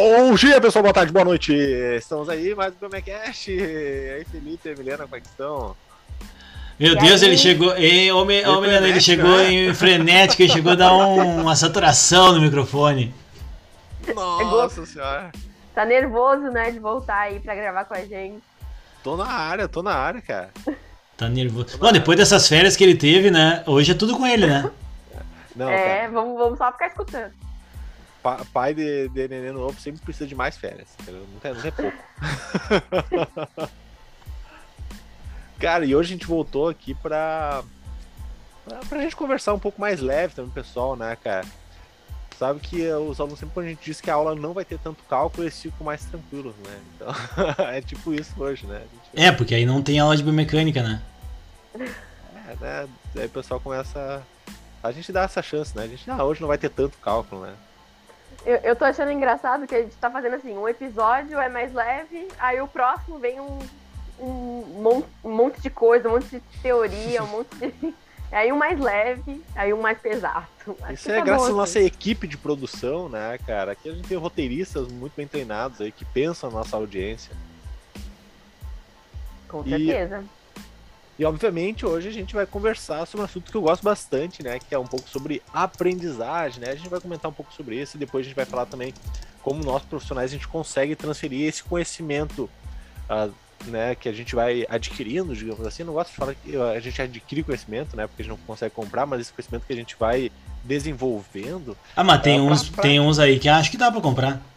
Bom dia, pessoal. Boa tarde, boa noite. Estamos aí, mais um Comecast. E aí, Felipe e Milena, como é que estão? Meu E Deus, aí? ele chegou. Ei, ô, Me- ô, Ele Milena, ele chegou né? em frenético, ele chegou a dar um- uma saturação no microfone. Nossa senhora. Tá nervoso, né, de voltar aí pra gravar com a gente. Tô na área, tô na área, cara. Tá nervoso. Bom, depois dessas férias que ele teve, né? Hoje é tudo com ele, né? Não, é, vamos, vamos só ficar escutando. Pa- pai de, de neném novo sempre precisa de mais férias. entendeu? Não é, é pouco. cara, e hoje a gente voltou aqui pra, pra, pra gente conversar um pouco mais leve também, pessoal, né, cara? Sabe que os alunos sempre quando a gente diz que a aula não vai ter tanto cálculo, eles ficam mais tranquilos, né? Então, é tipo isso hoje, né? Gente- É, porque aí não tem aula de biomecânica, né? É, né? Daí o pessoal começa. A gente dá essa chance, né? A gente, ah, hoje não vai ter tanto cálculo, né? Eu, eu tô achando engraçado que a gente tá fazendo assim, um episódio é mais leve, aí o próximo vem um, um, mon- um monte de coisa, um monte de teoria, um monte de. Aí um mais leve, aí um mais pesado. Acho Isso é tá graças à nossa assim. equipe de produção, né, cara? Aqui a gente tem roteiristas muito bem treinados aí que pensam na nossa audiência. Com certeza. E obviamente hoje a gente vai conversar sobre um assunto que eu gosto bastante, né? Que é um pouco sobre aprendizagem, né? A gente vai comentar um pouco sobre isso e depois a gente vai falar também como nós profissionais a gente consegue transferir esse conhecimento, ah, né? Que a gente vai adquirindo, digamos assim. Eu não gosto de falar que a gente adquire conhecimento, né? Porque a gente não consegue comprar, mas esse conhecimento que a gente vai desenvolvendo. Ah, mas tem É, uns, pra- tem uns aí que acho que dá pra comprar.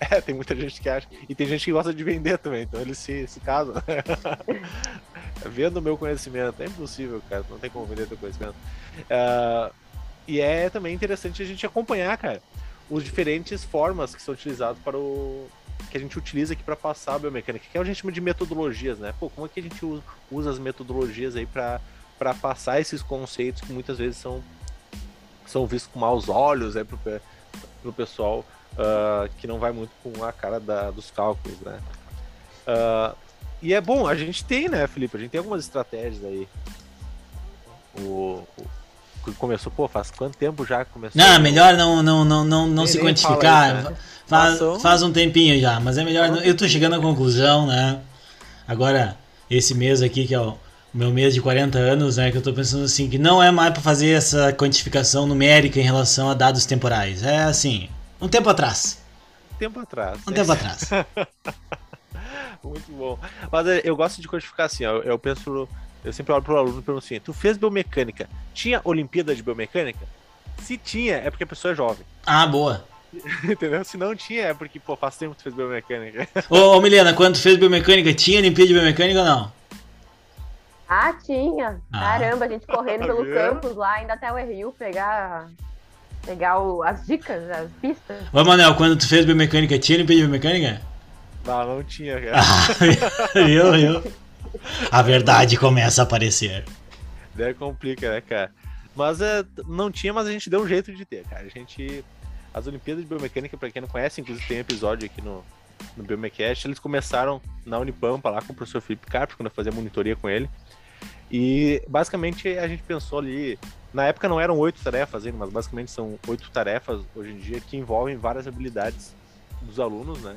É, tem muita gente que acha. E tem gente que gosta de vender também, então eles se, se casam. Vendo o meu conhecimento. É impossível, cara. Não tem como vender teu conhecimento. Ah, e é também interessante a gente acompanhar, cara, os diferentes formas que são utilizadas para o. que a gente utiliza aqui para passar a biomecânica, que é o que a gente chama de metodologias, né? Pô, como é que a gente usa, as metodologias aí para passar esses conceitos que muitas vezes são, são vistos com maus olhos, né, pro, pro pessoal ah, que não vai muito com a cara da- dos cálculos, né? Ah, e é bom, a gente tem, né, Felipe? A gente tem algumas estratégias aí. O, começou, pô, faz quanto tempo já que começou? Não, melhor não, não, não, não, não se quantificar. isso, né? faz, faz um tempinho já, mas é melhor. não- Eu tô chegando à conclusão, né? Agora, esse mês aqui, que é o meu mês de 40 anos, né? Que eu tô pensando assim, que não é mais pra fazer essa quantificação numérica em relação a dados temporais. É assim, um tempo atrás. tempo atrás. Um tempo atrás. Muito bom. Mas é, eu gosto de codificar assim, ó, eu penso, eu sempre olho pro aluno e pergunto assim, tu fez biomecânica, tinha Olimpíada de biomecânica? Se tinha, é porque a pessoa é jovem. Ah, boa. Entendeu? Se não tinha, é porque, pô, faz tempo que tu fez biomecânica. Ô, ô Milena, quando tu fez biomecânica, tinha Olimpíada de Biomecânica ou não? Ah, tinha. Ah. Caramba, a gente correndo pelo campus lá, ainda até o Rio pegar, pegar o- as dicas, as pistas. Ô, Manel, quando tu fez biomecânica, tinha Olimpíada de Biomecânica? Não, não tinha, cara. Ah, viu, viu? A verdade começa a aparecer. Daí complica, né, cara? Mas é, não tinha, mas a gente deu um jeito de ter, cara. A gente. As Olimpíadas de Biomecânica, pra quem não conhece, inclusive tem episódio aqui no, no Biomecast, eles começaram na Unipampa lá com o professor Felipe Carpe, quando eu fazia monitoria com ele. E basicamente a gente pensou ali. Na época não eram oito tarefas ainda, mas basicamente são oito tarefas hoje em dia que envolvem várias habilidades dos alunos, né?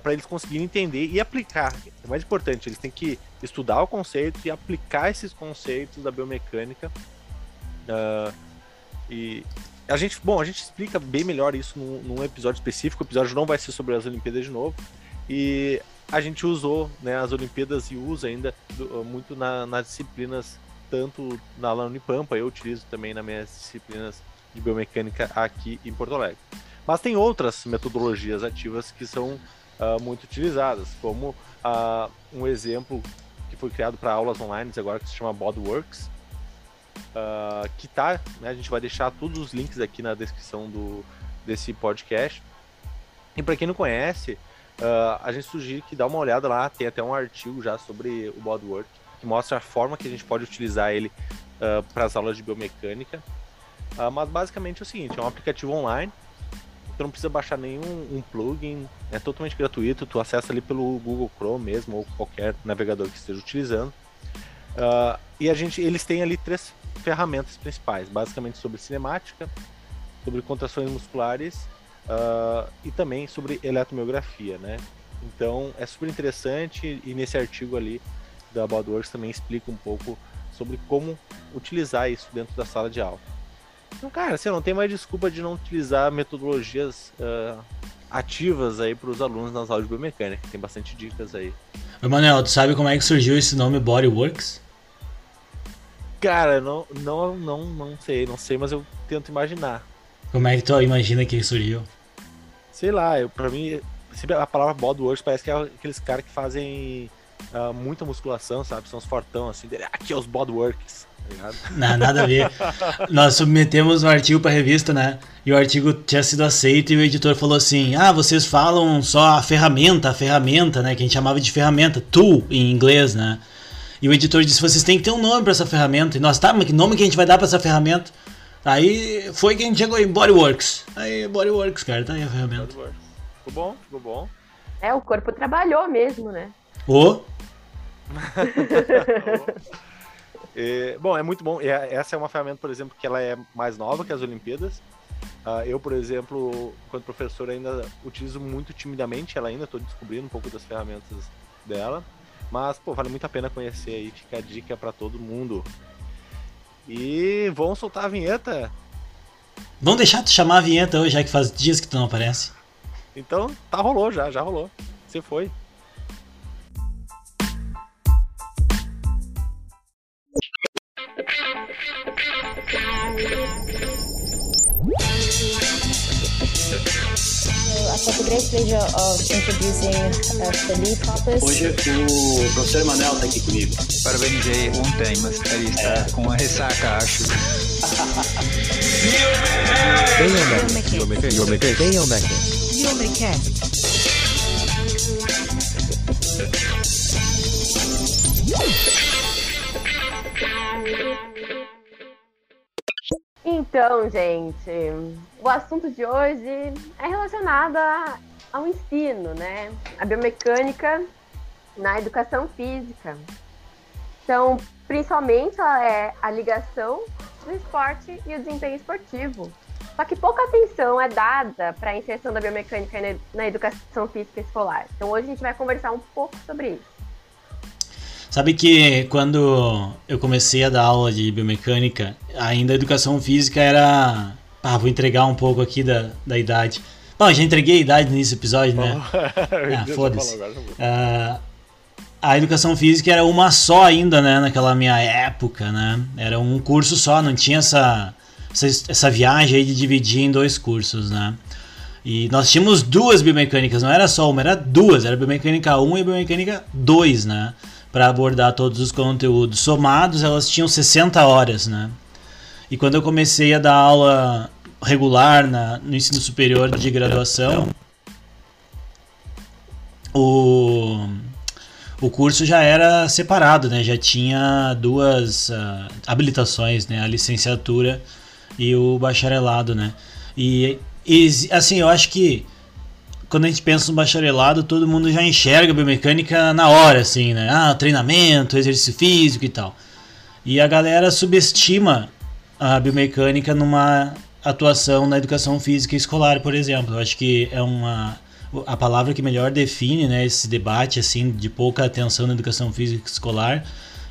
Para eles conseguirem entender e aplicar. É mais importante, eles têm que estudar o conceito e aplicar esses conceitos da biomecânica. Ah, e a gente, bom, a gente explica bem melhor isso num, num episódio específico. O episódio não vai ser sobre as Olimpíadas de novo. E a gente usou né, as Olimpíadas e usa ainda do- muito na- nas disciplinas, tanto na lá Unipampa, eu utilizo também nas minhas disciplinas de biomecânica aqui em Porto Alegre. Mas tem outras metodologias ativas que são ah, muito utilizadas, como ah, um exemplo que foi criado para aulas online agora que se chama BodWorks, ah, que tá, né, a gente vai deixar todos os links aqui na descrição do, desse podcast. E para quem não conhece, a gente sugere que dá uma olhada lá, tem até um artigo já sobre o BodWork, que mostra a forma que a gente pode utilizar ele para as aulas de biomecânica. Mas basicamente é o seguinte, é um aplicativo online, tu não precisa baixar nenhum um plugin, é totalmente gratuito, tu acessa ali pelo Google Chrome mesmo, ou qualquer navegador que esteja utilizando. Ah, e a gente, eles têm ali três ferramentas principais, basicamente sobre cinemática, sobre contrações musculares uh, e também sobre eletromiografia, né? Então é super interessante e nesse artigo ali da Bodworks também explica um pouco sobre como utilizar isso dentro da sala de aula. Então, cara, você não tem mais desculpa de não utilizar metodologias uh, ativas aí para os alunos nas aulas de biomecânica. Tem bastante dicas aí. Emanuel, tu sabe como é que surgiu esse nome Bodyworks? Cara, não, não, não, não sei, não sei, mas eu tento imaginar. Como é que tu imagina que surgiu? Sei lá, eu, pra mim, a palavra bodyworks parece que é aqueles caras que fazem uh, muita musculação, sabe? São os fortão, assim, dele, aqui é os bodyworks. Tá não, nada a ver. Nós submetemos um artigo para revista, né? E o artigo tinha sido aceito e o editor falou assim: Ah, vocês falam só a ferramenta, a ferramenta, né? Que a gente chamava de ferramenta, tool em inglês, né? E o editor disse: Vocês têm que ter um nome para essa ferramenta. E nós, tá, mas que nome que a gente vai dar para essa ferramenta? Aí foi que a gente chegou em Bodyworks. Aí, Bodyworks, cara, tá aí a ferramenta. Ficou bom, ficou bom. É, o corpo trabalhou mesmo, né? Ô! é, bom, é muito bom. Essa é uma ferramenta, por exemplo, que ela é mais nova que as Olimpíadas. Uh, eu, por exemplo, quando professor, ainda utilizo muito timidamente ela ainda, estou descobrindo um pouco das ferramentas dela. Mas, pô, vale muito a pena conhecer aí, fica a dica para todo mundo. E vamos soltar a vinheta? Vamos deixar tu chamar a vinheta hoje, já que faz dias que tu não aparece. Então, tá rolou já, já rolou. Você foi. Hoje o professor Emanuel está aqui comigo. Parabenizei ontem, mas ele está é. com uma ressaca, acho. Então, gente, o assunto de hoje é relacionado ao ensino, né? A biomecânica na educação física. Então, principalmente é a ligação do esporte e o desempenho esportivo. Só que pouca atenção é dada para a inserção da biomecânica na educação física escolar. Então, hoje a gente vai conversar um pouco sobre isso. Sabe que quando eu comecei a dar aula de biomecânica, ainda a educação física era. Ah, vou entregar um pouco aqui da, da idade. Bom, já entreguei a idade nesse episódio, né? ah, foda-se. Uh, a educação física era uma só ainda, né? Naquela minha época, né? Era um curso só, não tinha essa, essa, essa viagem aí de dividir em dois cursos, né? E nós tínhamos duas biomecânicas, não era só uma, era duas. Era biomecânica 1 e biomecânica 2, né? Para abordar todos os conteúdos. Somados, elas tinham 60 horas, né? E quando eu comecei a dar aula regular na, no ensino superior de graduação, o, o curso já era separado, né? Já tinha duas uh, habilitações, né? A licenciatura e o bacharelado, né? E, e assim, eu acho que quando a gente pensa no bacharelado, todo mundo já enxerga a biomecânica na hora, assim, né? Ah, treinamento, exercício físico e tal. E a galera subestima a biomecânica numa atuação na educação física escolar, por exemplo. Eu acho que é uma a palavra que melhor define, né, esse debate assim de pouca atenção na educação física escolar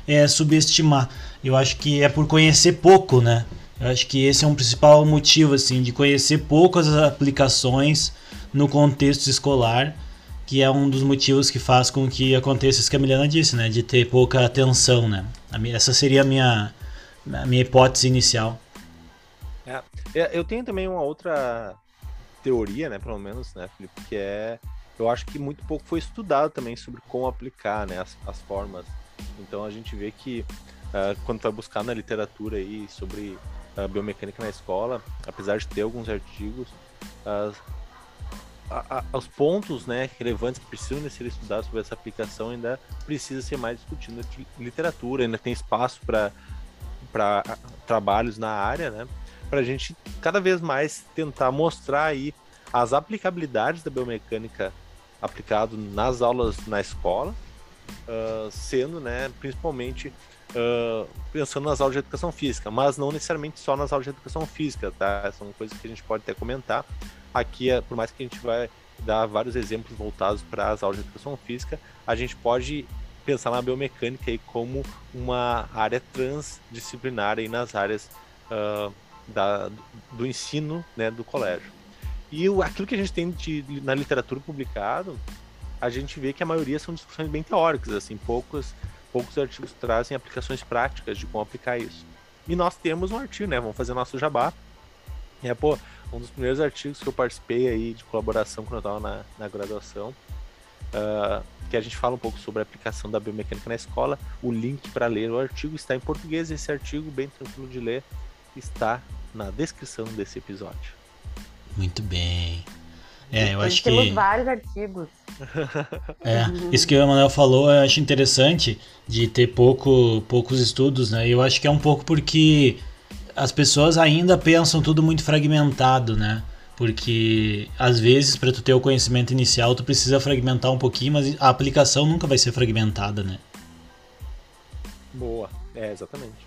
é subestimar. Eu acho que é por conhecer pouco, né? Eu acho que esse é um principal motivo assim de conhecer pouco as aplicações no contexto escolar, que é um dos motivos que faz com que aconteça isso que a Milena disse, né? De ter pouca atenção, né? Essa seria a minha, a minha hipótese inicial. É, é, eu tenho também uma outra teoria, né, pelo menos, né, Felipe, que é, eu acho que muito pouco foi estudado também sobre como aplicar, né, as, as formas. Então a gente vê que uh, quando vai buscar na literatura aí sobre uh, biomecânica na escola, apesar de ter alguns artigos, uh, a, os pontos né, relevantes que precisam ser estudados sobre essa aplicação ainda precisa ser mais discutido na literatura, ainda tem espaço para trabalhos na área, né? Para a gente cada vez mais tentar mostrar aí as aplicabilidades da biomecânica aplicado nas aulas na escola uh, sendo, né, principalmente uh, pensando nas aulas de educação física, mas não necessariamente só nas aulas de educação física, tá? São coisas que a gente pode até comentar. Aqui, é, por mais que a gente vai dar vários exemplos voltados para as aulas de educação física, a gente pode pensar na biomecânica aí como uma área transdisciplinar aí nas áreas uh, da, do ensino né, do colégio. E o, aquilo que a gente tem de, na literatura publicado, a gente vê que a maioria são discussões bem teóricas, assim, poucos, poucos artigos trazem aplicações práticas de como aplicar isso. E nós temos um artigo, né? Vamos fazer nosso jabá. É, pô, um dos primeiros artigos que eu participei aí de colaboração quando eu estava na, na graduação, uh, que a gente fala um pouco sobre a aplicação da biomecânica na escola. O link para ler o artigo está em português. Esse artigo, bem tranquilo de ler, está na descrição desse episódio. Muito bem. É, eu acho temos que. vários artigos. É, isso que o Emanuel falou, eu acho interessante de ter pouco, poucos estudos, né? Eu acho que é um pouco porque as pessoas ainda pensam tudo muito fragmentado, né? Porque às vezes para tu ter o conhecimento inicial tu precisa fragmentar um pouquinho, mas a aplicação nunca vai ser fragmentada, né? Boa, é exatamente.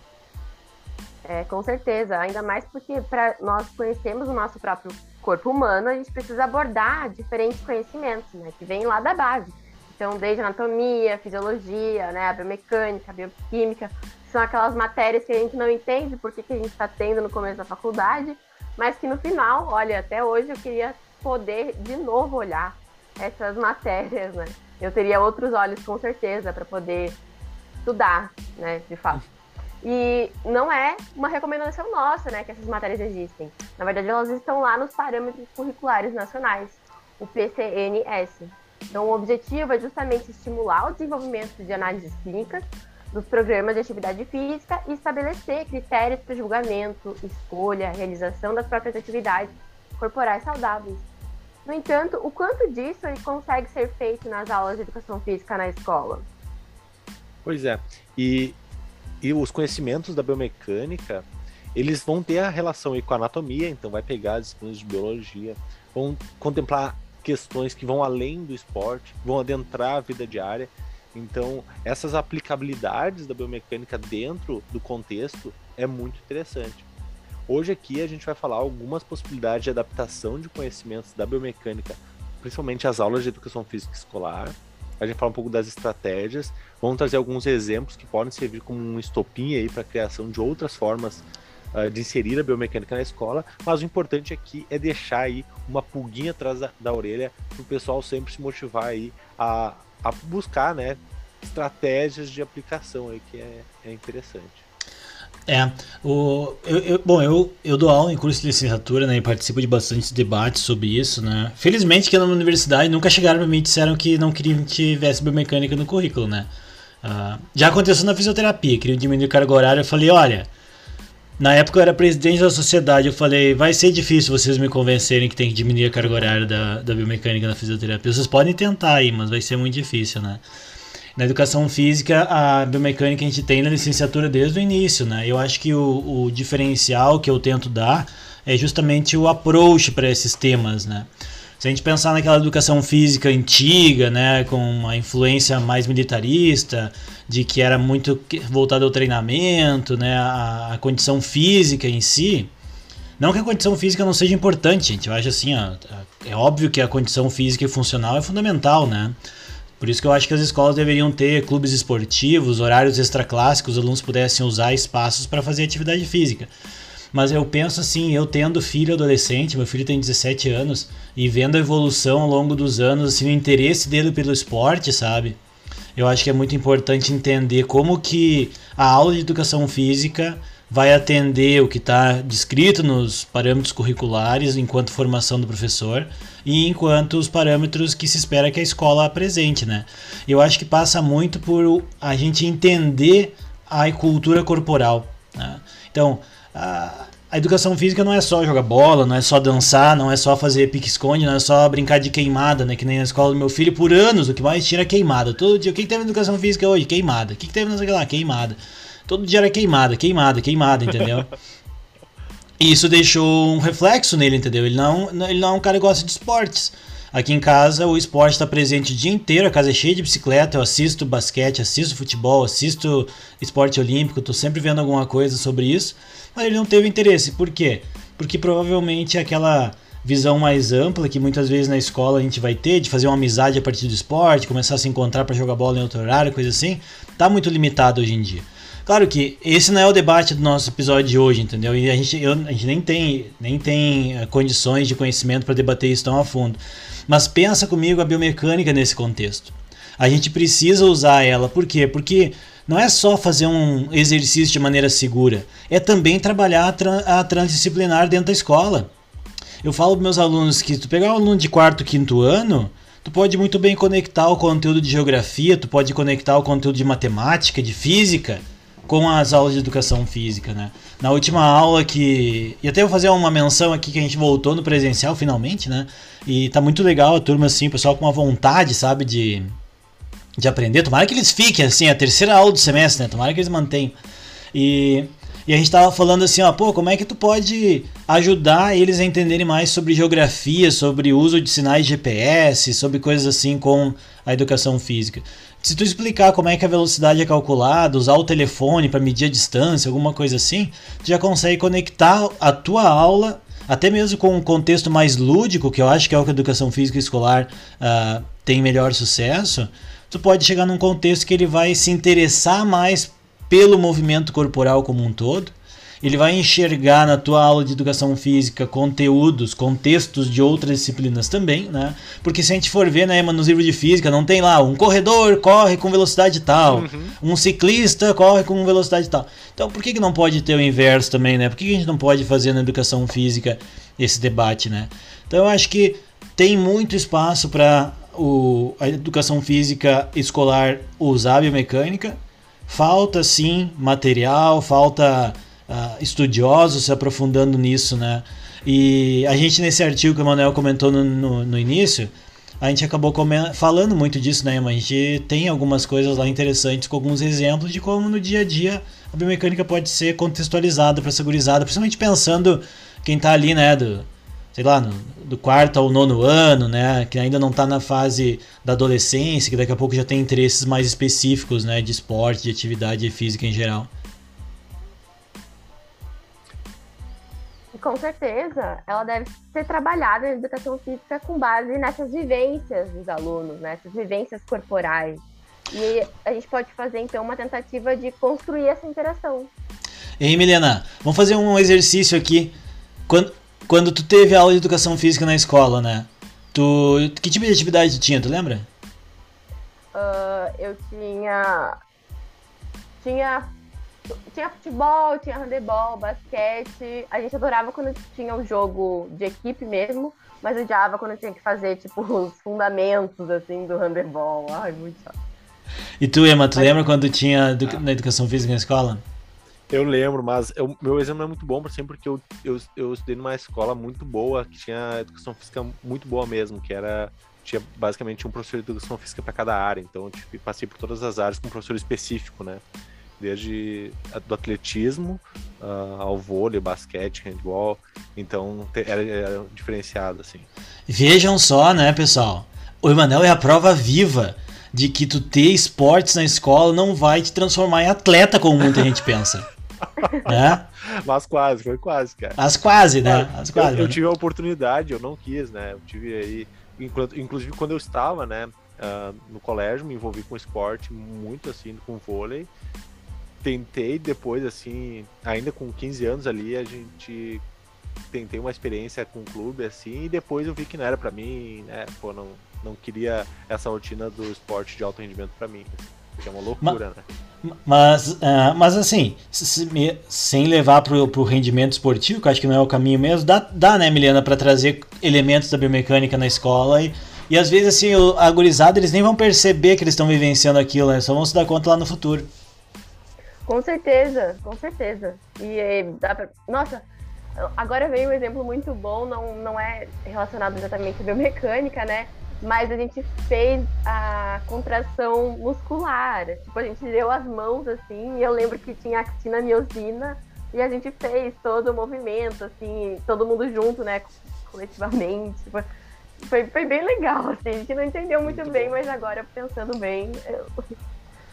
É, com certeza. Ainda mais porque para nós conhecermos o nosso próprio corpo humano, a gente precisa abordar diferentes conhecimentos, né? Que vêm lá da base. Então, desde anatomia, fisiologia, né, a biomecânica, a bioquímica, são aquelas matérias que a gente não entende porque que a gente está tendo no começo da faculdade, mas que no final, olha, até hoje eu queria poder de novo olhar essas matérias, né? Eu teria outros olhos com certeza para poder estudar, né, de fato. E não é uma recomendação nossa, né, que essas matérias existem. Na verdade, elas estão lá nos parâmetros curriculares nacionais, o PCNS. Então, o objetivo é justamente estimular o desenvolvimento de análises clínicas dos programas de atividade física e estabelecer critérios para julgamento, escolha, realização das próprias atividades corporais saudáveis. No entanto, o quanto disso ele consegue ser feito nas aulas de educação física na escola? Pois é. E, e os conhecimentos da biomecânica, eles vão ter a relação aí com a anatomia, então vai pegar as disciplinas de biologia, vão contemplar questões que vão além do esporte, vão adentrar a vida diária. Então, essas aplicabilidades da biomecânica dentro do contexto é muito interessante. Hoje aqui a gente vai falar algumas possibilidades de adaptação de conhecimentos da biomecânica, principalmente as aulas de educação física escolar. A gente fala um pouco das estratégias, vamos trazer alguns exemplos que podem servir como um estopim aí para a criação de outras formas uh, de inserir a biomecânica na escola, mas o importante aqui é deixar aí uma pulguinha atrás da, da orelha para o pessoal sempre se motivar aí a, a buscar, né, estratégias de aplicação aí que é, é interessante. É, o, eu, eu, bom, eu, eu dou aula em curso de licenciatura, né, e participo de bastantes debates sobre isso, né. Felizmente que na universidade nunca chegaram para mim e disseram que não queriam que tivesse biomecânica no currículo, né. Uh, já aconteceu na fisioterapia, queriam diminuir a carga horária, eu falei, olha, na época eu era presidente da sociedade, eu falei, vai ser difícil vocês me convencerem que tem que diminuir a carga horária da, da biomecânica na fisioterapia. Vocês podem tentar aí, mas vai ser muito difícil, né? Na educação física, a biomecânica a gente tem na licenciatura desde o início, né? Eu acho que o, o diferencial que eu tento dar é justamente o approach para esses temas, né? Se a gente pensar naquela educação física antiga, né, com uma influência mais militarista, de que era muito voltado ao treinamento, né, a, a condição física em si, não que a condição física não seja importante, gente. Eu acho assim, ó, é óbvio que a condição física e funcional é fundamental, né? Por isso que eu acho que as escolas deveriam ter clubes esportivos, horários extraclassicos, os alunos pudessem usar espaços para fazer atividade física. Mas eu penso assim, eu tendo filho adolescente, meu filho tem 17 anos, e vendo a evolução ao longo dos anos, assim, o interesse dele pelo esporte, sabe? Eu acho que é muito importante entender como que a aula de educação física vai atender o que está descrito nos parâmetros curriculares enquanto formação do professor e enquanto os parâmetros que se espera que a escola apresente, né? Eu acho que passa muito por a gente entender a cultura corporal. Né? Então, a, a educação física não é só jogar bola, não é só dançar, não é só fazer pique-esconde, não é só brincar de queimada, né? Que nem na escola do meu filho, por anos, o que mais tira é queimada. Todo dia, o que, que teve na educação física hoje? Queimada. O que, que teve na lá? Queimada. Todo dia era queimada, queimada, queimada, entendeu? E isso deixou um reflexo nele, entendeu? Ele não, ele não é um cara que gosta de esportes. Aqui em casa o esporte está presente o dia inteiro, a casa é cheia de bicicleta, eu assisto basquete, assisto futebol, assisto esporte olímpico, estou sempre vendo alguma coisa sobre isso, mas ele não teve interesse. Por quê? Porque provavelmente aquela visão mais ampla que muitas vezes na escola a gente vai ter, de fazer uma amizade a partir do esporte, começar a se encontrar para jogar bola em outro horário, coisa assim, tá muito limitado hoje em dia. Claro que esse não é o debate do nosso episódio de hoje, entendeu? E a gente, eu, a gente nem tem, nem tem uh, condições de conhecimento para debater isso tão a fundo. Mas pensa comigo a biomecânica nesse contexto. A gente precisa usar ela, por quê? Porque não é só fazer um exercício de maneira segura, é também trabalhar a, tra a transdisciplinar dentro da escola. Eu falo para meus alunos que tu pegar um aluno de quarto, quinto ano, tu pode muito bem conectar o conteúdo de geografia, tu pode conectar o conteúdo de matemática, de física, com as aulas de educação física, né? Na última aula que. E até vou fazer uma menção aqui que a gente voltou no presencial finalmente, né? E tá muito legal a turma, assim, o pessoal com uma vontade, sabe, de, de aprender. Tomara que eles fiquem, assim, a terceira aula do semestre, né? Tomara que eles mantenham. E, e a gente tava falando assim, ó, pô, como é que tu pode ajudar eles a entenderem mais sobre geografia, sobre uso de sinais de GPS, sobre coisas assim com a educação física. Se tu explicar como é que a velocidade é calculada, usar o telefone para medir a distância, alguma coisa assim, tu já consegue conectar a tua aula, até mesmo com um contexto mais lúdico, que eu acho que é o que a educação física escolar uh, tem melhor sucesso, tu pode chegar num contexto que ele vai se interessar mais pelo movimento corporal como um todo, ele vai enxergar na tua aula de educação física conteúdos, contextos de outras disciplinas também, né? Porque se a gente for ver, né, nos livros de física, não tem lá um corredor corre com velocidade tal, uhum. um ciclista corre com velocidade tal. Então por que, que não pode ter o inverso também, né? Por que, que a gente não pode fazer na educação física esse debate, né? Então eu acho que tem muito espaço para a educação física escolar usar a biomecânica. Falta sim material, falta uh, estudiosos se aprofundando nisso, né? E a gente, nesse artigo que o Manuel comentou no, no, no início, a gente acabou falando muito disso, né? Mas a gente tem algumas coisas lá interessantes com alguns exemplos de como no dia a dia a biomecânica pode ser contextualizada para segurizada, principalmente pensando quem está ali, né, do, sei lá, no, do quarto ao nono ano, né, que ainda não está na fase da adolescência, que daqui a pouco já tem interesses mais específicos, né, de esporte, de atividade física em geral. Com certeza, ela deve ser trabalhada na educação física com base nessas vivências dos alunos, nessas né? vivências corporais. E a gente pode fazer, então, uma tentativa de construir essa interação. Ei, Milena, vamos fazer um exercício aqui. Quando, quando tu teve aula de educação física na escola, né? Tu, que tipo de atividade tu tinha, tu lembra? Uh, eu tinha... Tinha tinha futebol, tinha handebol, basquete. A gente adorava quando tinha um jogo de equipe mesmo, mas odiava quando tinha que fazer, tipo, os fundamentos, assim, do handebol. Ai, muito chato. E tu, Emma, tu mas... lembra quando tinha na educação física na escola? Eu lembro, mas eu, meu exemplo é muito bom, assim, porque eu, eu, eu estudei numa escola muito boa, que tinha educação física muito boa mesmo, que era tinha basicamente um professor de educação física para cada área, então eu tipo, passei por todas as áreas com um professor específico, né? Desde do atletismo uh, ao vôlei, basquete, handball. Então era, era diferenciado, assim. Vejam só, né, pessoal? O Emanuel é a prova viva de que tu ter esportes na escola não vai te transformar em atleta, como muita gente pensa. né? Mas quase, foi quase, cara. Mas quase, né? Mas quase, eu, eu, tive a oportunidade, eu não quis, né? Eu tive aí. Inclusive quando eu estava, né? Uh, no colégio, me envolvi com esporte muito assim, com vôlei tentei depois, assim, ainda com 15 anos ali, a gente tentei uma experiência com o clube, assim, e depois eu vi que não era para mim, né? Pô, não, não queria essa rotina do esporte de alto rendimento para mim. Que é uma loucura, mas, né? Mas, uh, mas assim, sem levar pro, pro rendimento esportivo, que eu acho que não é o caminho mesmo, dá, dá né, Milena, para trazer elementos da biomecânica na escola e, e às vezes, assim, o, a gurizada, eles nem vão perceber que eles estão vivenciando aquilo, né? Só vão se dar conta lá no futuro. Com certeza, com certeza. E dá pra... Nossa, agora veio um exemplo muito bom, não, não é relacionado exatamente à biomecânica, né? Mas a gente fez a contração muscular. Tipo, a gente deu as mãos assim, e eu lembro que tinha actina miosina, e a gente fez todo o movimento, assim, todo mundo junto, né? Coletivamente. Tipo, foi, foi bem legal, assim. A gente não entendeu muito, Muito bem, bom. mas agora, pensando bem, eu-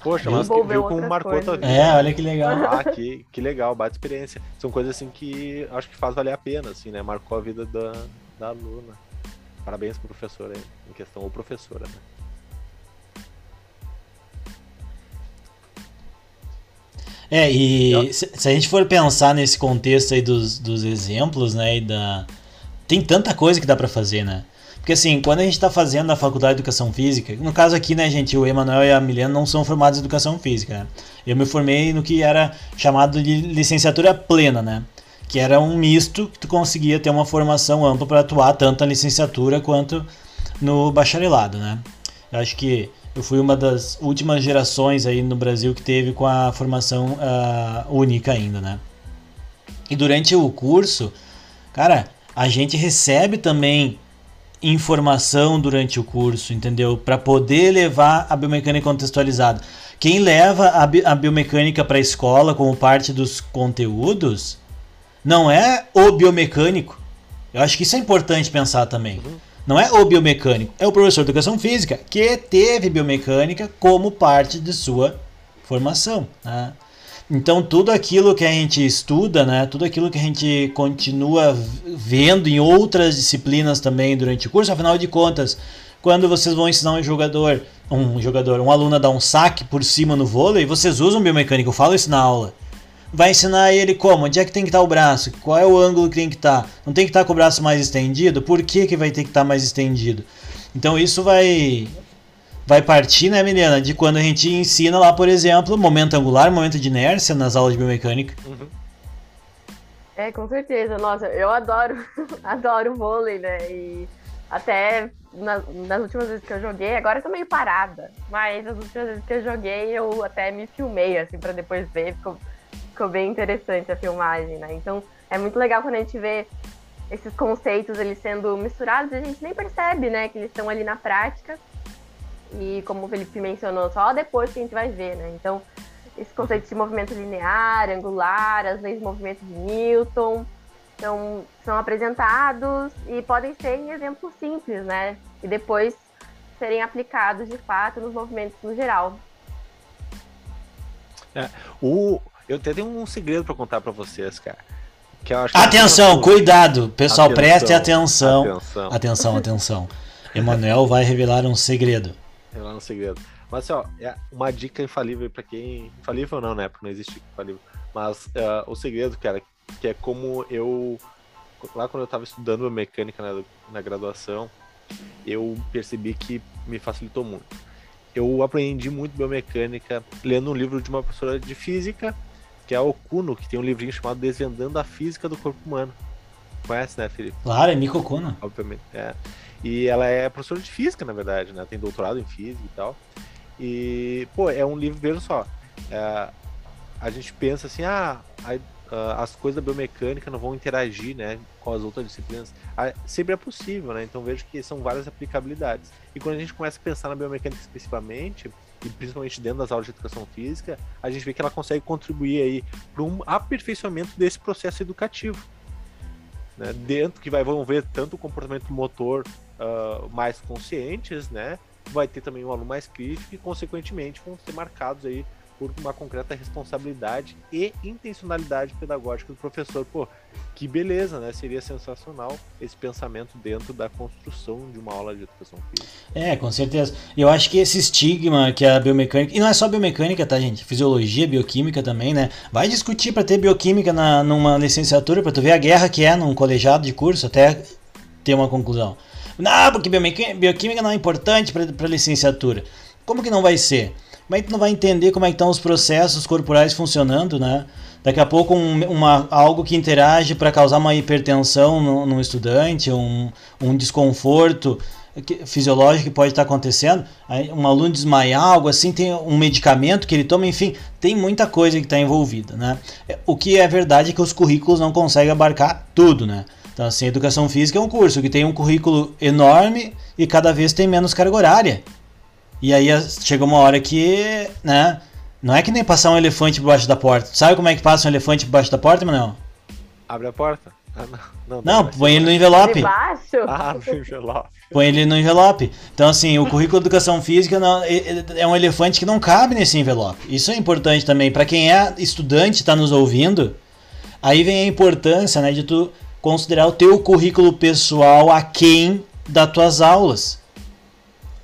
Poxa, mas que, viu como marcou a tua coisas. vida. É, olha que legal. Ah, que, que legal, bate experiência. São coisas assim que acho que faz valer a pena, assim, né? Marcou a vida da, da aluna. Parabéns pro professor aí, em questão, ou professora, né? É, e se, se a gente for pensar nesse contexto aí dos, dos exemplos, né, e da... Tem tanta coisa que dá pra fazer, né? Porque assim, quando a gente tá fazendo a faculdade de Educação Física, no caso aqui, né, gente, o Emanuel e a Milena não são formados em Educação Física, né? Eu me formei no que era chamado de licenciatura plena, né? Que era um misto que tu conseguia ter uma formação ampla para atuar tanto na licenciatura quanto no bacharelado, né? Eu acho que eu fui uma das últimas gerações aí no Brasil que teve com a formação ah, única ainda, né? E durante o curso, cara, a gente recebe também informação durante o curso, entendeu? Para poder levar a biomecânica contextualizada. Quem leva a, bi a biomecânica para a escola como parte dos conteúdos não é o biomecânico. Eu acho que isso é importante pensar também. Não é o biomecânico, é o professor de educação física que teve biomecânica como parte de sua formação. Né? Então tudo aquilo que a gente estuda, né, tudo aquilo que a gente continua vendo em outras disciplinas também durante o curso, afinal de contas, quando vocês vão ensinar um jogador, um jogador, um aluno a dar um saque por cima no vôlei, vocês usam biomecânica, eu falo isso na aula. Vai ensinar ele como, onde é que tem que estar o braço, qual é o ângulo que tem que estar. Não tem que estar com o braço mais estendido? Por que, que vai ter que estar mais estendido? Então isso vai vai partir, né, menina, de quando a gente ensina lá, por exemplo, momento angular, momento de inércia nas aulas de biomecânica. Uhum. É, com certeza. Nossa, eu adoro, adoro vôlei, né? E até na- nas últimas vezes que eu joguei, agora eu tô meio parada, mas as últimas vezes que eu joguei, eu até me filmei, assim, pra depois ver. Ficou, ficou bem interessante a filmagem, né? Então, é muito legal quando a gente vê esses conceitos eles sendo misturados e a gente nem percebe, né, que eles estão ali na prática. E como o Felipe mencionou, só depois que a gente vai ver, né? Então, esse conceito de movimento linear, angular, as leis de movimento de Newton, então, são apresentados e podem ser em exemplos simples, né? E depois serem aplicados de fato nos movimentos no geral. O, eu até tenho um segredo pra contar pra vocês, cara. Que eu acho que Atenção, cuidado, pessoal, Atenção, preste atenção. Atenção. Atenção, atenção. Emanuel vai revelar um segredo. Lá no segredo. Mas assim, ó, é uma dica infalível pra quem. Infalível não, né? Porque não existe infalível. Mas é, o segredo, cara, que é como eu. Lá quando eu tava estudando mecânica na, na graduação, eu percebi que me facilitou muito. Eu aprendi muito biomecânica lendo um livro de uma professora de física, que é a Okuno, que tem um livrinho chamado Desvendando a Física do Corpo Humano. Conhece, né, Felipe? Claro, é Miko Kuno. obviamente. É. E ela é professora de física, na verdade, né? Tem doutorado em física e tal. E, pô, é um livro, veja só. é, a gente pensa assim, ah, a- as coisas da biomecânica não vão interagir, né, com as outras disciplinas. Ah, sempre é possível, né? Então vejo que são várias aplicabilidades. E quando a gente começa a pensar na biomecânica especificamente, e principalmente dentro das aulas de educação física, a gente vê que ela consegue contribuir aí para um aperfeiçoamento desse processo educativo né, dentro que vai vão ver tanto o comportamento motor ah, mais conscientes, né? Vai ter também um aluno mais crítico e, consequentemente, vão ser marcados aí por uma concreta responsabilidade e intencionalidade pedagógica do professor. Pô, que beleza, né? Seria sensacional esse pensamento dentro da construção de uma aula de educação física. É, com certeza. Eu acho que esse estigma que a biomecânica. E não é só biomecânica, tá, gente? Fisiologia, bioquímica também, né? Vai discutir pra ter bioquímica na, numa licenciatura, pra tu ver a guerra que é num colegiado de curso, até ter uma conclusão. Não, porque bioquímica não é importante pra licenciatura. Como que não vai ser? Que tu não vai entender como é que estão os processos corporais funcionando, né? Daqui a pouco um, uma, algo que interage para causar uma hipertensão no, no estudante, um, um desconforto fisiológico que pode estar acontecendo, aí um aluno desmaiar, algo assim, tem um medicamento que ele toma, enfim, tem muita coisa que está envolvida, né? É, O que é verdade é que os currículos não conseguem abarcar tudo, né? Então, assim, educação física é um curso que tem um currículo enorme e cada vez tem menos carga horária. E aí chega uma hora que, né? Não é que nem passar um elefante por baixo da porta. Sabe como é que passa um elefante por baixo da porta, Manuel? Abre a porta. Ah, não, não, Não, ser põe ele no mais. envelope. Debaixo? Ah, no envelope. Põe ele no envelope. Então, assim, o currículo de educação física não- é- é é um elefante que não cabe nesse envelope. Isso é importante também. Para quem é estudante e está nos ouvindo, aí vem a importância né, de tu considerar o teu currículo pessoal aquém das tuas aulas.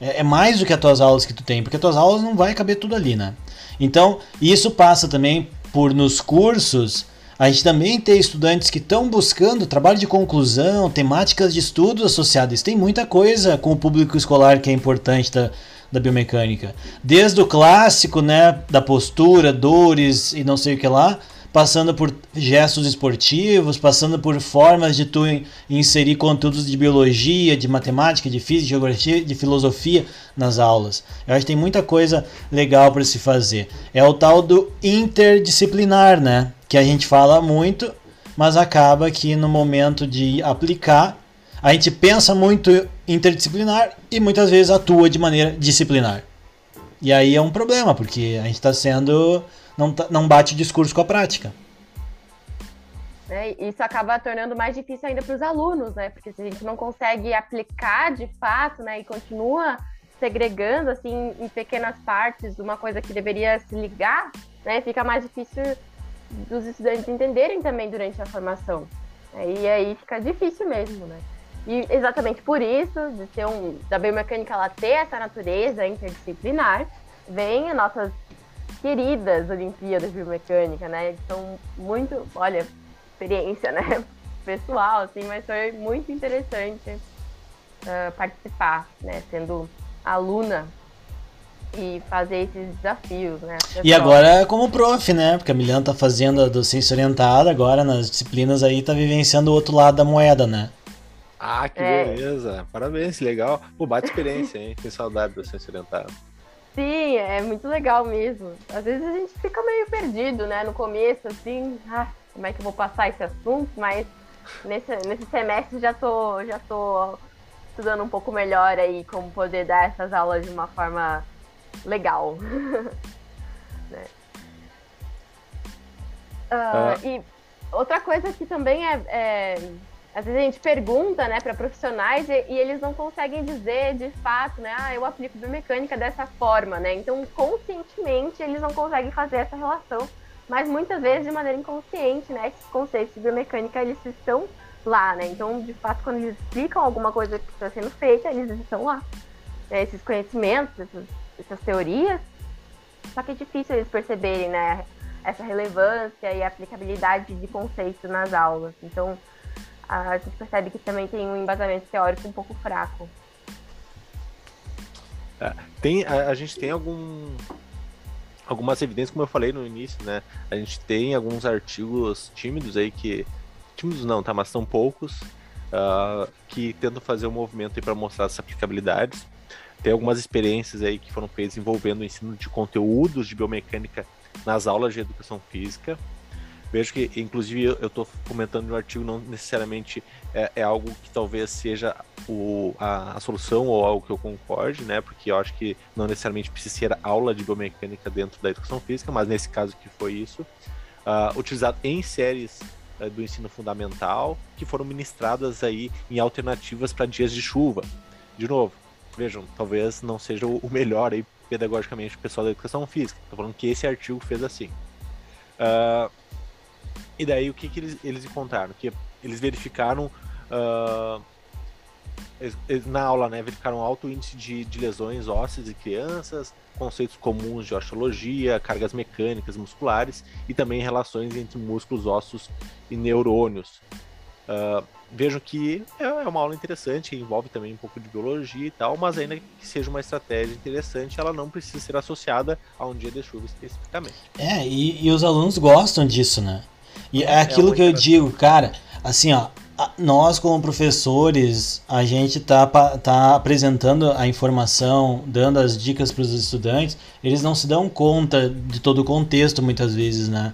É, é mais do que as tuas aulas que tu tem, porque as tuas aulas não vai caber tudo ali, né? Então, isso passa também por nos cursos a gente também tem estudantes que estão buscando trabalho de conclusão, temáticas de estudos associadas. Tem muita coisa com o público escolar que é importante da, da biomecânica. Desde o clássico, né, da postura, dores e não sei o que lá, passando por gestos esportivos, passando por formas de tu in- inserir conteúdos de biologia, de matemática, de física, de geografia, de filosofia nas aulas. Eu acho que tem muita coisa legal para se fazer. É o tal do interdisciplinar, né? Que a gente fala muito, mas acaba que no momento de aplicar, a gente pensa muito interdisciplinar e muitas vezes atua de maneira disciplinar. E aí é um problema, porque a gente está sendo. Não, tá- não bate discurso com a prática. E Isso acaba tornando mais difícil ainda para os alunos, né? Porque se a gente não consegue aplicar de fato, né, e continua segregando assim em pequenas partes uma coisa que deveria se ligar, né, fica mais difícil dos estudantes entenderem também durante a formação. E aí fica difícil mesmo, né? E exatamente por isso, de ser um da biomecânica ela ter essa natureza interdisciplinar, vem as nossas queridas Olimpíadas de Biomecânica, né? Que são muito, olha, experiência, né? Pessoal, assim, mas foi muito interessante ah, participar, né? Sendo aluna e fazer esses desafios, né? E agora como prof, né? Porque a Miliana tá fazendo a docência orientada, agora nas disciplinas aí tá vivenciando o outro lado da moeda, né? Ah, que É. beleza. Parabéns, legal. Pô, bate experiência, hein? Tem saudade do Ciência Orientada. Sim, é muito legal mesmo. Às vezes a gente fica meio perdido, né? No começo, assim, ah, como é que eu vou passar esse assunto? Mas nesse, nesse semestre já tô, já tô estudando um pouco melhor aí como poder dar essas aulas de uma forma legal. né? Ah, E outra coisa que também é, é, às vezes a gente pergunta, né, para profissionais e, e eles não conseguem dizer de fato, né, ah, eu aplico biomecânica dessa forma, né? Então, conscientemente eles não conseguem fazer essa relação, mas muitas vezes de maneira inconsciente, né, esses conceitos de biomecânica eles estão lá, né? Então, de fato, quando eles explicam alguma coisa que está sendo feita, eles estão lá. né, Esses conhecimentos, essas, essas teorias, só que é difícil eles perceberem, né, essa relevância e aplicabilidade de conceitos nas aulas. Então, a gente percebe que também tem um embasamento teórico um pouco fraco. Tem, a, a gente tem algum, algumas evidências, como eu falei no início, né? A gente tem alguns artigos tímidos aí que. Tímidos não, tá? Mas são poucos. ah, que tentam fazer um movimento para mostrar essas aplicabilidades. Tem algumas experiências aí que foram feitas envolvendo o ensino de conteúdos de biomecânica nas aulas de educação física. Vejo que, inclusive, eu estou comentando no artigo, não necessariamente é, é algo que talvez seja o, a, a solução ou algo que eu concorde, né? Porque eu acho que não necessariamente precisa ser aula de biomecânica dentro da educação física, mas nesse caso que foi isso. Ah, utilizado em séries eh, do ensino fundamental que foram ministradas aí em alternativas para dias de chuva. De novo, vejam, talvez não seja o melhor aí pedagogicamente o pessoal da educação física. Tô falando que esse artigo fez assim. Ah, e daí o que, que eles, eles encontraram? Que eles verificaram eles- na aula, né, verificaram alto índice de, de lesões ósseas em crianças, conceitos comuns de osteologia, cargas mecânicas musculares e também relações entre músculos, ossos e neurônios. Ah, vejam que é é uma aula interessante, envolve também um pouco de biologia e tal, mas ainda que seja uma estratégia interessante, ela não precisa ser associada a um dia de chuva especificamente. É, e, e os alunos gostam disso, né? E é aquilo uma que eu digo, cara, assim, ó, nós como professores, a gente tá, tá apresentando a informação, dando as dicas para os estudantes, eles não se dão conta de todo o contexto muitas vezes, né?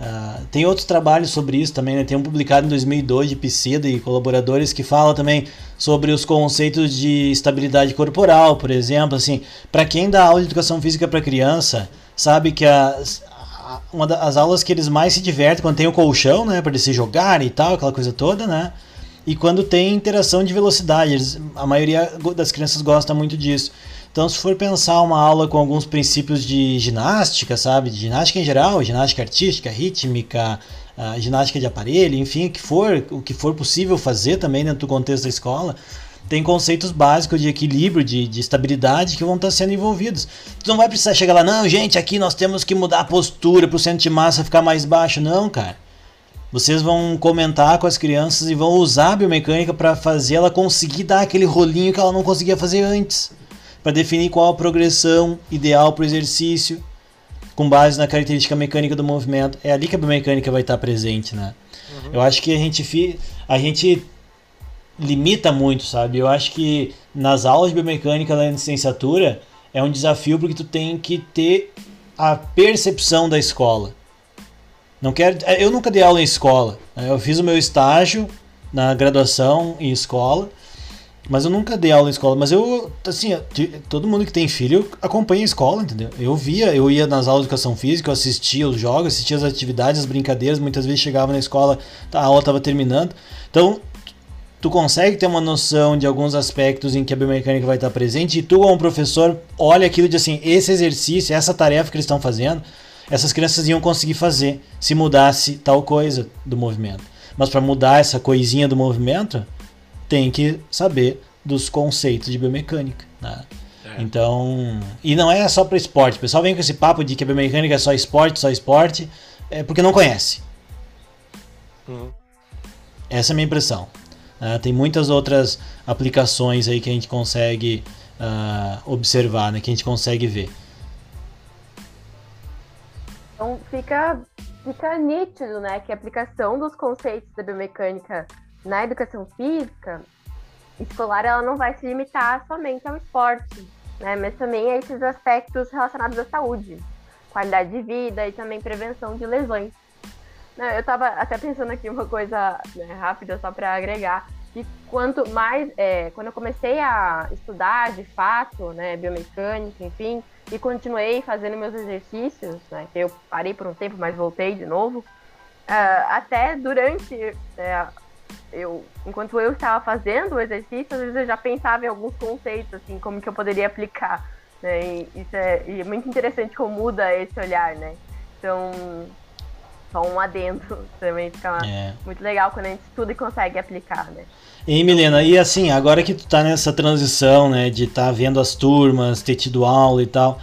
Ah, tem outros trabalhos sobre isso também, né? Tem um publicado em 2002 de Psida e colaboradores que fala também sobre os conceitos de estabilidade corporal, por exemplo, assim, para quem dá aula de educação física para criança, sabe que a- uma das aulas que eles mais se divertem quando tem o colchão, né, para eles se jogarem e tal, aquela coisa toda, né? E quando tem interação de velocidade, a maioria das crianças gosta muito disso. Então, se for pensar uma aula com alguns princípios de ginástica, sabe, de ginástica em geral, ginástica artística, rítmica, uh, ginástica de aparelho, enfim, o que for, o que for possível fazer também dentro do contexto da escola, tem conceitos básicos de equilíbrio, de, de estabilidade que vão estar sendo envolvidos. Tu não vai precisar chegar lá, não, gente, aqui nós temos que mudar a postura para o centro de massa ficar mais baixo. Não, cara. Vocês vão comentar com as crianças e vão usar a biomecânica para fazer ela conseguir dar aquele rolinho que ela não conseguia fazer antes. Para definir qual a progressão ideal para o exercício, com base na característica mecânica do movimento. É ali que a biomecânica vai estar presente, né? Uhum. Eu acho que a gente, a gente limita muito, sabe? Eu acho que nas aulas de biomecânica na licenciatura é um desafio porque tu tem que ter a percepção da escola. Não quero, é, eu nunca dei aula em escola. Né? Eu fiz o meu estágio na graduação em escola, mas eu nunca dei aula em escola. Mas eu, assim, todo mundo que tem filho acompanha a escola, entendeu? Eu via, eu ia nas aulas de educação física, eu assistia os jogos, assistia as atividades, as brincadeiras. Muitas vezes chegava na escola, a aula estava terminando. Então, tu consegue ter uma noção de alguns aspectos em que a biomecânica vai estar presente e tu como professor olha aquilo de assim, esse exercício, essa tarefa que eles estão fazendo, essas crianças iam conseguir fazer se mudasse tal coisa do movimento. Mas para mudar essa coisinha do movimento, tem que saber dos conceitos de biomecânica, né? É. Então, e não é só para esporte. O pessoal vem com esse papo de que a biomecânica é só esporte, só esporte, é porque não conhece. Uhum. Essa é a minha impressão. Uh, tem muitas outras aplicações aí que a gente consegue uh, observar, né, que a gente consegue ver. Então fica, fica nítido né, que a aplicação dos conceitos da biomecânica na educação física escolar ela não vai se limitar somente ao esporte, né, mas também a esses aspectos relacionados à saúde, qualidade de vida e também prevenção de lesões. Não, eu estava até pensando aqui uma coisa né, rápida só para agregar. E quanto mais, é, quando eu comecei a estudar de fato, né, biomecânica, enfim, e continuei fazendo meus exercícios, né, que eu parei por um tempo, mas voltei de novo, uh, até durante, é, eu, enquanto eu estava fazendo o exercício, às vezes eu já pensava em alguns conceitos, assim, como que eu poderia aplicar, né, e isso é, e é muito interessante como muda esse olhar, né, então só um adendo também fica é. muito legal quando a gente estuda e consegue aplicar, né. E Milena, e assim, agora que tu tá nessa transição, né, de estar tá vendo as turmas, ter tido aula e tal,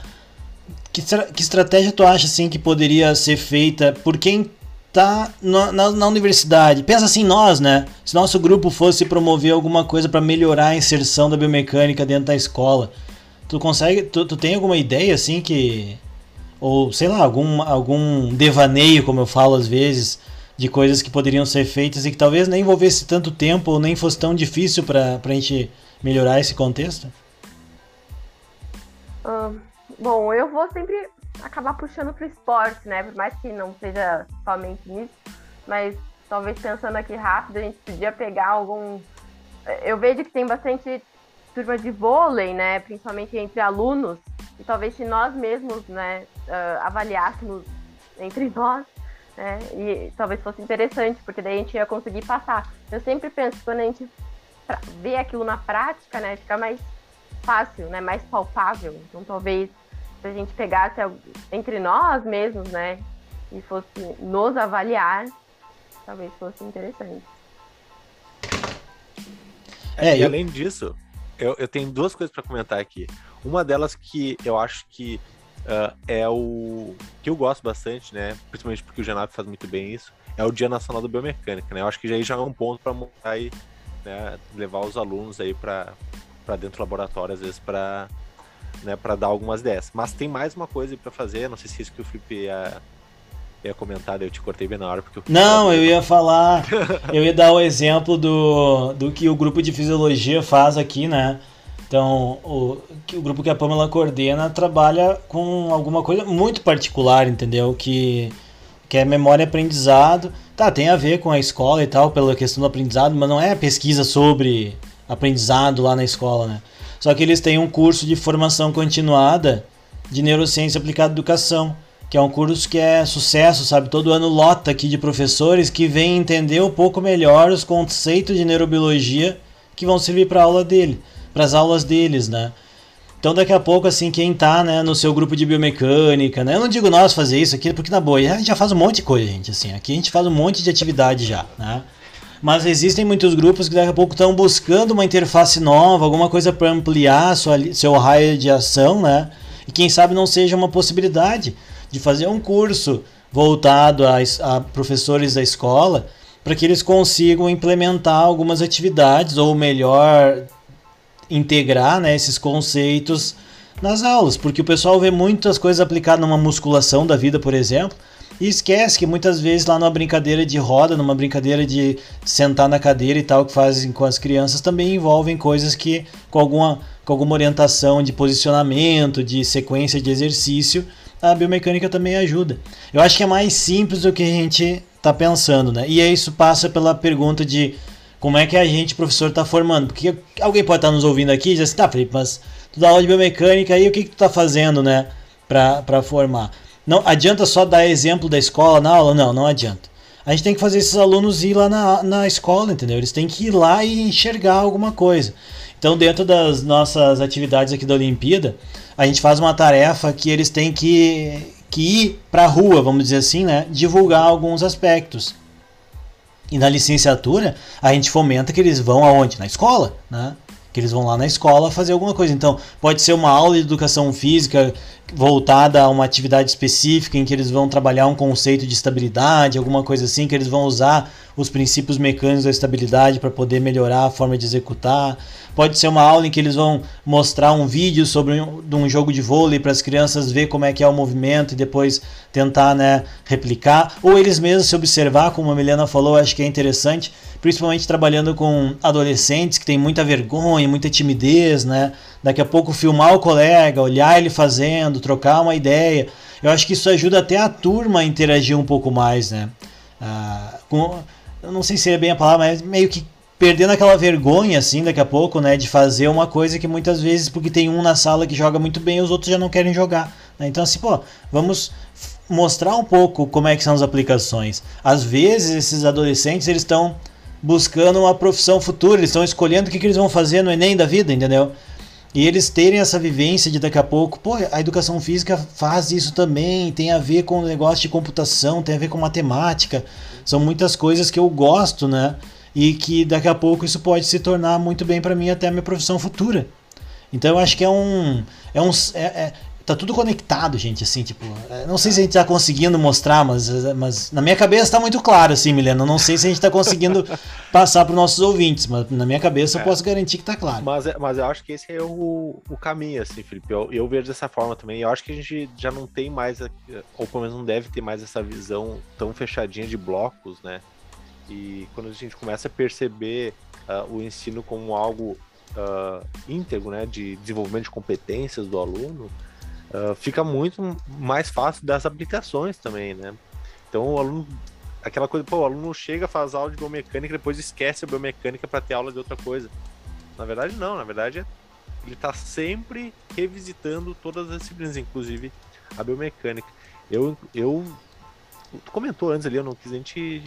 que, que estratégia tu acha, assim, que poderia ser feita por quem tá na, na, na, universidade. Pensa assim, nós, né? Se nosso grupo fosse promover alguma coisa para melhorar a inserção da biomecânica dentro da escola, tu consegue, tu, tu tem alguma ideia assim que ou sei lá, algum, algum devaneio, como eu falo às vezes, de coisas que poderiam ser feitas e que talvez nem envolvesse tanto tempo ou nem fosse tão difícil para a gente melhorar esse contexto? Bom, eu vou sempre acabar puxando para o esporte, né? Por mais que não seja somente nisso, mas talvez pensando aqui rápido, a gente podia pegar algum. Eu vejo que tem bastante turma de vôlei, né? Principalmente entre alunos, e talvez se nós mesmos, né, uh, avaliássemos entre nós, né, e talvez fosse interessante, porque daí a gente ia conseguir passar. Eu sempre penso, quando a gente vê aquilo na prática, né, fica mais fácil, né, mais palpável. Então talvez se a gente pegasse entre nós mesmos, né, e fosse nos avaliar, talvez fosse interessante. É, e além disso, eu, eu tenho duas coisas para comentar aqui. Uma delas que eu acho que uh, é o que eu gosto bastante, né? Principalmente porque o Genap faz muito bem isso. É o Dia Nacional da Biomecânica, né? Eu acho que já, já é um ponto para montar e né, levar os alunos aí para dentro do laboratório, às vezes, para né, para dar algumas ideias. Mas tem mais uma coisa para fazer, não sei se é isso que o Felipe ia, ia comentar, eu te cortei bem na hora. porque eu Não, eu ia falar, eu ia dar o exemplo do, do que o grupo de fisiologia faz aqui, né? Então, o, o grupo que a Pamela coordena trabalha com alguma coisa muito particular, entendeu? Que, que é memória e aprendizado. Tá, tem a ver com a escola e tal, pela questão do aprendizado, mas não é pesquisa sobre aprendizado lá na escola, né? Só que eles têm um curso de formação continuada de neurociência aplicada à educação. que é um curso que é sucesso, sabe? Todo ano lota aqui de professores que vêm entender um pouco melhor os conceitos de neurobiologia que vão servir para aula dele, para as aulas deles, né? Então daqui a pouco, assim, quem tá, né, no seu grupo de biomecânica, né? Eu não digo nós fazer isso aqui, porque na boa, a gente já faz um monte de coisa, gente, assim. Aqui a gente faz um monte de atividade já, né? Mas existem muitos grupos que daqui a pouco estão buscando uma interface nova, alguma coisa para ampliar sua, seu raio de ação, né? E quem sabe não seja uma possibilidade de fazer um curso voltado a, a professores da escola para que eles consigam implementar algumas atividades ou melhor integrar né, esses conceitos nas aulas, porque o pessoal vê muitas coisas aplicadas numa musculação da vida, por exemplo, e esquece que muitas vezes lá numa brincadeira de roda, numa brincadeira de sentar na cadeira e tal que fazem com as crianças também envolvem coisas que com alguma com alguma orientação de posicionamento, de sequência de exercício, a biomecânica também ajuda. Eu acho que é mais simples do que a gente está pensando, né? E isso passa pela pergunta de como é que a gente, professor, está formando. Porque alguém pode estar tá nos ouvindo aqui e dizer assim, tá, Felipe, mas tu dá aula de biomecânica aí, o que, que tu está fazendo, né, para formar? Não adianta só dar exemplo da escola na aula? Não, não adianta. A gente tem que fazer esses alunos ir lá na, na escola, entendeu? Eles têm que ir lá e enxergar alguma coisa. Então, dentro das nossas atividades aqui da Olimpíada, a gente faz uma tarefa que eles têm que, que ir para a rua, vamos dizer assim, né? Divulgar alguns aspectos. E na licenciatura, a gente fomenta que eles vão aonde? Na escola, né? Que eles vão lá na escola fazer alguma coisa. Então, pode ser uma aula de educação física voltada a uma atividade específica em que eles vão trabalhar um conceito de estabilidade, alguma coisa assim, que eles vão usar os princípios mecânicos da estabilidade para poder melhorar a forma de executar. Pode ser uma aula em que eles vão mostrar um vídeo sobre um, um jogo de vôlei para as crianças ver como é que é o movimento e depois tentar né, replicar. Ou eles mesmos se observar, como a Milena falou, acho que é interessante, principalmente trabalhando com adolescentes que têm muita vergonha, muita timidez, né? Daqui a pouco filmar o colega, olhar ele fazendo, trocar uma ideia. Eu acho que isso ajuda até a turma a interagir um pouco mais, né? Ah, com, eu não sei se é bem a palavra, mas meio que perdendo aquela vergonha, assim, daqui a pouco, né, de fazer uma coisa que muitas vezes, porque tem um na sala que joga muito bem, os outros já não querem jogar. Né? Então, assim, pô, vamos mostrar um pouco como é que são as aplicações. Às vezes, esses adolescentes, eles estão buscando uma profissão futura, eles estão escolhendo o que, que eles vão fazer no Enem da vida, entendeu? E eles terem essa vivência de daqui a pouco, pô, a educação física faz isso também, tem a ver com o negócio de computação, tem a ver com matemática, são muitas coisas que eu gosto, né? e que daqui a pouco isso pode se tornar muito bem para mim até a minha profissão futura. Então eu acho que é um é um é, é, tá tudo conectado, gente, assim, tipo, é, não sei se a gente tá conseguindo mostrar, mas, mas na minha cabeça tá muito claro assim, Milena, não sei se a gente tá conseguindo passar para nossos ouvintes, mas na minha cabeça eu é. posso garantir que tá claro. Mas, é, mas eu acho que esse é o, o caminho, assim, Felipe, eu, eu vejo dessa forma também, eu acho que a gente já não tem mais, ou pelo menos não deve ter mais essa visão tão fechadinha de blocos, né, e quando a gente começa a perceber uh, o ensino como algo uh, íntegro, né, de desenvolvimento de competências do aluno, uh, fica muito mais fácil das aplicações também, né? Então o aluno, aquela coisa, pô, o aluno chega, faz aula de biomecânica, depois esquece a biomecânica para ter aula de outra coisa. Na verdade não, na verdade é, ele está sempre revisitando todas as disciplinas, inclusive a biomecânica. Eu, eu, tu comentou antes ali, eu não quis nem te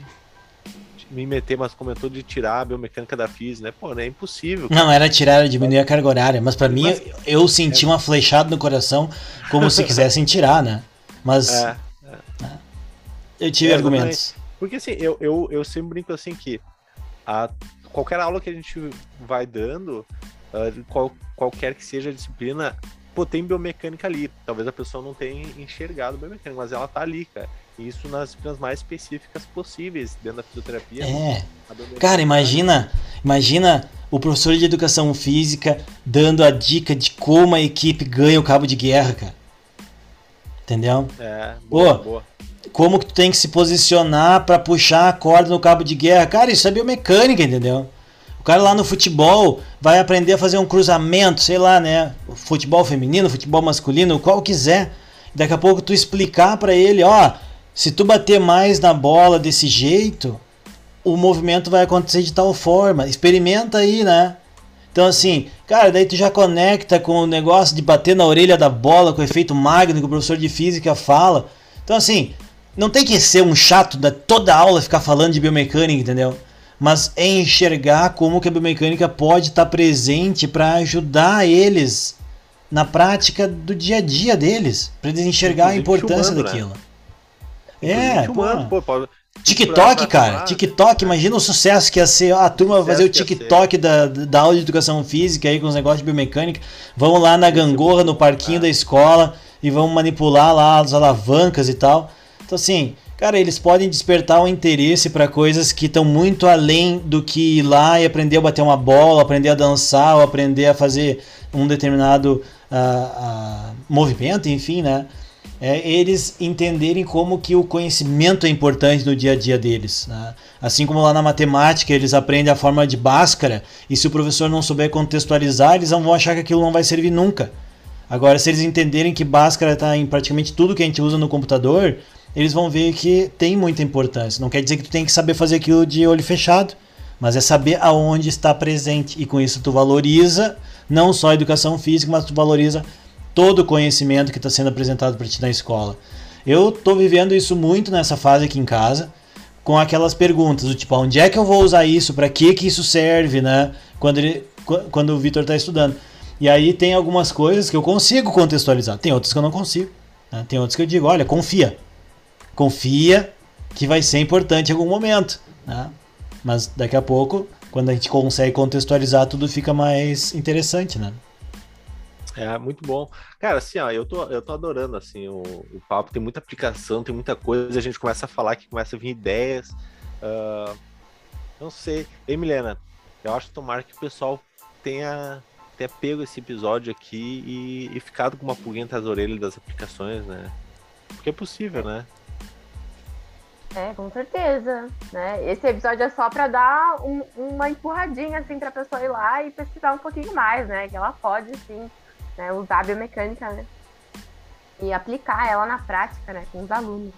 me meter, mas comentou de tirar a biomecânica da FIS, né? Pô, né? é impossível. Não, era tirar, era diminuir a carga horária. Mas para mim, eu senti é... uma flechada no coração, como se quisessem tirar, né? Mas. É, é. Eu tive é, argumentos. Porque assim, eu, eu, eu sempre brinco assim que a, qualquer aula que a gente vai dando, uh, qual, qualquer que seja a disciplina, pô, tem biomecânica ali. Talvez a pessoa não tenha enxergado biomecânica, mas ela tá ali, cara. Isso nas disciplinas mais específicas possíveis dentro da fisioterapia. É. Cara, imagina, imagina o professor de educação física dando a dica de como a equipe ganha o cabo de guerra, cara. Entendeu? É, boa, Pô, boa. Como que tu tem que se posicionar para puxar a corda no cabo de guerra? Cara, isso é biomecânica, entendeu? O cara lá no futebol vai aprender a fazer um cruzamento, sei lá, né? Futebol feminino, futebol masculino, qual quiser. Daqui a pouco tu explicar para ele, ó, se tu bater mais na bola desse jeito, o movimento vai acontecer de tal forma. Experimenta aí, né? Então assim, cara, daí tu já conecta com o negócio de bater na orelha da bola, com o efeito Magno que o professor de física fala. Então, assim, não tem que ser um chato da toda aula ficar falando de biomecânica, entendeu? Mas é enxergar como que a biomecânica pode estar presente para ajudar eles na prática do dia a dia deles, para eles enxergar a importância filmando, né? É, filmando, pô. pô, pode- TikTok, cara. TikTok, imagina o sucesso que ia ser. A turma vai fazer o. TikTok da, da aula de educação física aí com os negócios de biomecânica. Vão lá na gangorra, no parquinho Ah. da escola e vão manipular lá as alavancas e tal. Então, assim, cara, eles podem despertar o interesse para coisas que estão muito além do que ir lá e aprender a bater uma bola, aprender a dançar, ou aprender a fazer um determinado ah, ah, movimento, enfim, né? É eles entenderem como que o conhecimento é importante no dia a dia deles. né? Assim como lá na matemática eles aprendem a forma de Bhaskara, e se o professor não souber contextualizar, eles vão achar que aquilo não vai servir nunca. Agora, se eles entenderem que Bhaskara está em praticamente tudo que a gente usa no computador, eles vão ver que tem muita importância. Não quer dizer que tu tem que saber fazer aquilo de olho fechado, mas é saber aonde está presente. E com isso tu valoriza não só a educação física, mas tu valoriza todo o conhecimento que está sendo apresentado para ti na escola. Eu estou vivendo isso muito nessa fase aqui em casa, com aquelas perguntas do tipo, onde é que eu vou usar isso? Para que que isso serve, né? Quando ele, qu- quando o Vitor está estudando. E aí tem algumas coisas que eu consigo contextualizar, tem outras que eu não consigo. né? Tem outras que eu digo, olha, confia, confia que vai ser importante em algum momento, né? Mas daqui a pouco, quando a gente consegue contextualizar, tudo fica mais interessante, né? É, muito bom. Cara, assim, ó, eu tô, eu tô adorando, assim, o, o papo. Tem muita aplicação, tem muita coisa. A gente começa a falar que começa a vir ideias. ah, não sei. Ei, Milena, eu acho que tomara que o pessoal tenha, tenha pego esse episódio aqui e, e ficado com uma pulguinha atrás da orelha das aplicações, né? Porque é possível, né? É, com certeza. Né? Esse episódio é só pra dar um- uma empurradinha assim pra pessoa ir lá e pesquisar um pouquinho mais, né? Que ela pode sim né, usar a biomecânica, né? E aplicar ela na prática, né? Com os alunos.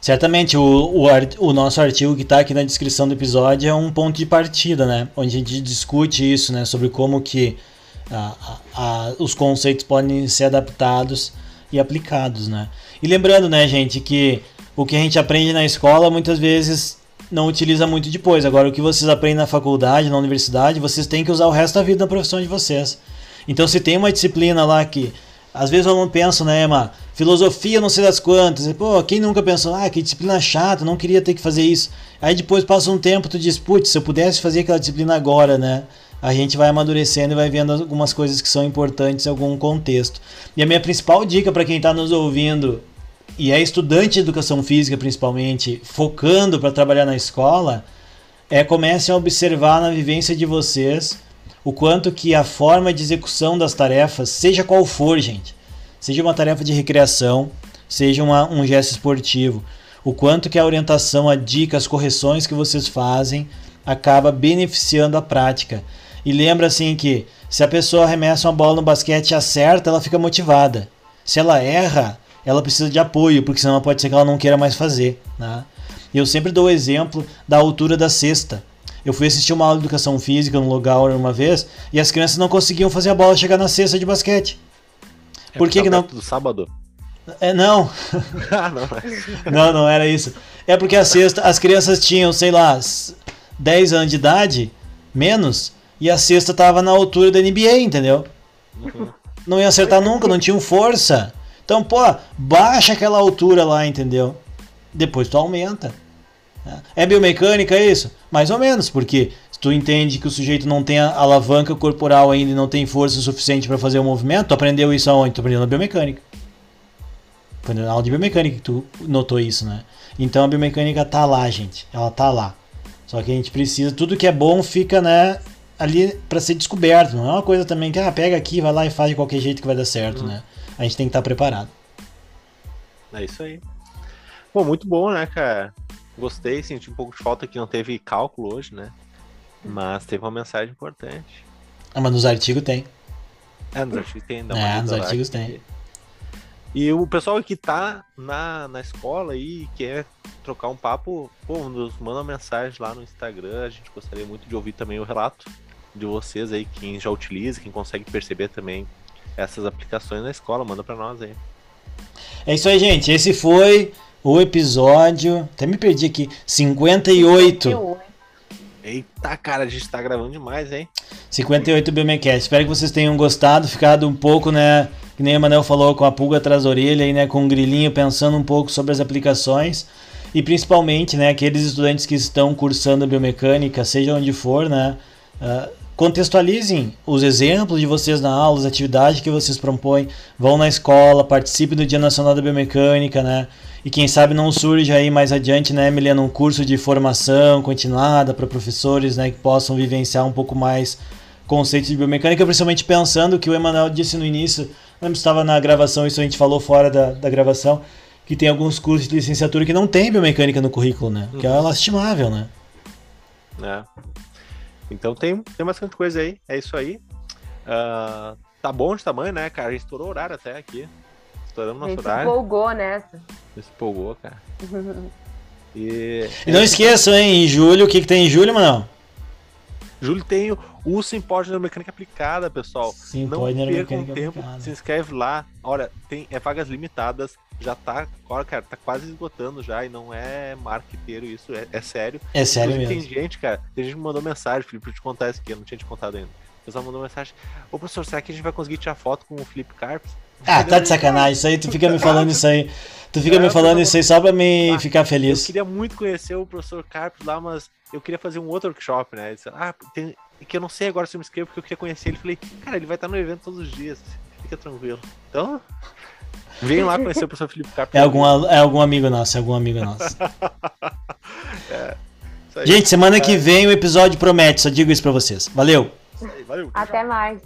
Certamente, o, o, o nosso artigo que está aqui na descrição do episódio é um ponto de partida, né? Onde a gente discute isso, né? Sobre como que ah, ah, os conceitos podem ser adaptados e aplicados, né? E lembrando, né, gente, que o que a gente aprende na escola muitas vezes não utiliza muito depois. Agora, o que vocês aprendem na faculdade, na universidade, vocês têm que usar o resto da vida na profissão de vocês. Então, se tem uma disciplina lá que às vezes eu não penso, né, Emma? Filosofia, não sei das quantas. Pô, quem nunca pensou, ah, que disciplina chata, não queria ter que fazer isso. Aí depois passa um tempo, tu diz, putz, se eu pudesse fazer aquela disciplina agora, né? A gente vai amadurecendo e vai vendo algumas coisas que são importantes em algum contexto. E a minha principal dica para quem está nos ouvindo e é estudante de educação física principalmente, focando para trabalhar na escola, é comecem a observar na vivência de vocês o quanto que a forma de execução das tarefas, seja qual for, gente, seja uma tarefa de recreação, seja uma- um gesto esportivo, o quanto que a orientação, a dica, as correções que vocês fazem acaba beneficiando a prática. E lembra assim que se a pessoa arremessa uma bola no basquete e acerta, ela fica motivada. Se ela erra, ela precisa de apoio, porque senão pode ser que ela não queira mais fazer. Né? Eu sempre dou o exemplo da altura da cesta. Eu fui assistir uma aula de educação física no lugar uma vez e as crianças não conseguiam fazer a bola chegar na cesta de basquete. É Por que porque que não- tá Do sábado. É, não, ah, não. não, não era isso. É porque a cesta, as crianças tinham, sei lá, s- 10 anos de idade, menos, e a cesta tava na altura da NBA, entendeu? Não ia acertar nunca, não tinham força. Então, pô, baixa aquela altura lá, entendeu? Depois tu aumenta. Né? É biomecânica isso? Mais ou menos, porque se tu entende que o sujeito não tem alavanca corporal ainda e não tem força suficiente para fazer o movimento, tu aprendeu isso aonde? Tu aprendeu na biomecânica. Foi na aula de biomecânica que tu notou isso, né? Então a biomecânica tá lá, gente. Ela tá lá. Só que a gente precisa, tudo que é bom fica, né, ali para ser descoberto. Não é uma coisa também que, ah, pega aqui, vai lá e faz de qualquer jeito que vai dar certo, né? A gente tem que estar preparado. É isso aí. Bom, muito bom, né, cara? Gostei, senti um pouco de falta que não teve cálculo hoje, né? Mas teve uma mensagem importante. Ah, mas nos artigos tem. É, nos artigos tem. uma É, nos artigos que- tem. E o pessoal que tá na, na escola aí quer trocar um papo, pô, nos manda uma mensagem lá no Instagram. A gente gostaria muito de ouvir também o relato de vocês aí, quem já utiliza, quem consegue perceber também essas aplicações na escola, manda pra nós aí. É isso aí, gente. Esse foi o episódio. Até me perdi aqui. 58. Eita, cara, a gente tá gravando demais, hein? 58 Biomecast. Espero que vocês tenham gostado, ficado um pouco, né? Que nem o Manel falou, com a pulga atrás da orelha e né, com um grilinho pensando um pouco sobre as aplicações. E principalmente, né, aqueles estudantes que estão cursando biomecânica, seja onde for, né? Uh, contextualizem os exemplos de vocês na aula, as atividades que vocês propõem, vão na escola, participem do Dia Nacional da Biomecânica, né? E quem sabe não surge aí mais adiante, né, Emiliano, um curso de formação continuada para professores, né, que possam vivenciar um pouco mais conceitos de biomecânica, principalmente pensando que o Emanuel disse no início, lembro estava na gravação, isso a gente falou fora da, da gravação, que tem alguns cursos de licenciatura que não tem biomecânica no currículo, né? Que é Uhum. lastimável, né? É. Então tem, tem bastante coisa aí, é isso aí. Ah, tá bom de tamanho, né, cara? A gente estourou o horário até aqui. Estouramos A nosso gente horário. empolgou nessa. Se empolgou, cara. E. E não esqueçam, hein, em julho, o que, que tem em julho, Manuel? Julho tem o, o simpósio da mecânica aplicada, pessoal. Sim, não percam tempo, se inscreve lá. Olha, tem é vagas limitadas, já tá, cara, tá quase esgotando já e não é marqueteiro isso, é, é sério. É sério Inclusive, mesmo. Tem gente, cara, tem gente que me mandou mensagem, Felipe, pra eu te contar isso aqui, eu não tinha te contado ainda. O pessoal mandou mensagem, ô professor, será que a gente vai conseguir tirar foto com o Felipe Carpes? Ah, tá de sacanagem. Isso aí, tu fica me falando isso aí. Tu fica É, me falando eu- isso aí só pra me Ah, ficar Eu feliz. queria muito conhecer o professor Carpes lá, mas eu queria fazer um outro workshop, né? Ele disse, ah, tem, que eu não sei agora se eu me inscrevo, porque eu queria conhecer ele. Falei, cara, ele vai estar no evento todos os dias, fica tranquilo. Então, vem lá conhecer o professor Felipe Carpes. É algum, al- é algum amigo nosso, é algum amigo nosso. Isso aí, Gente, semana que vem o episódio promete, só digo isso pra vocês. Valeu! isso aí, valeu. Até mais.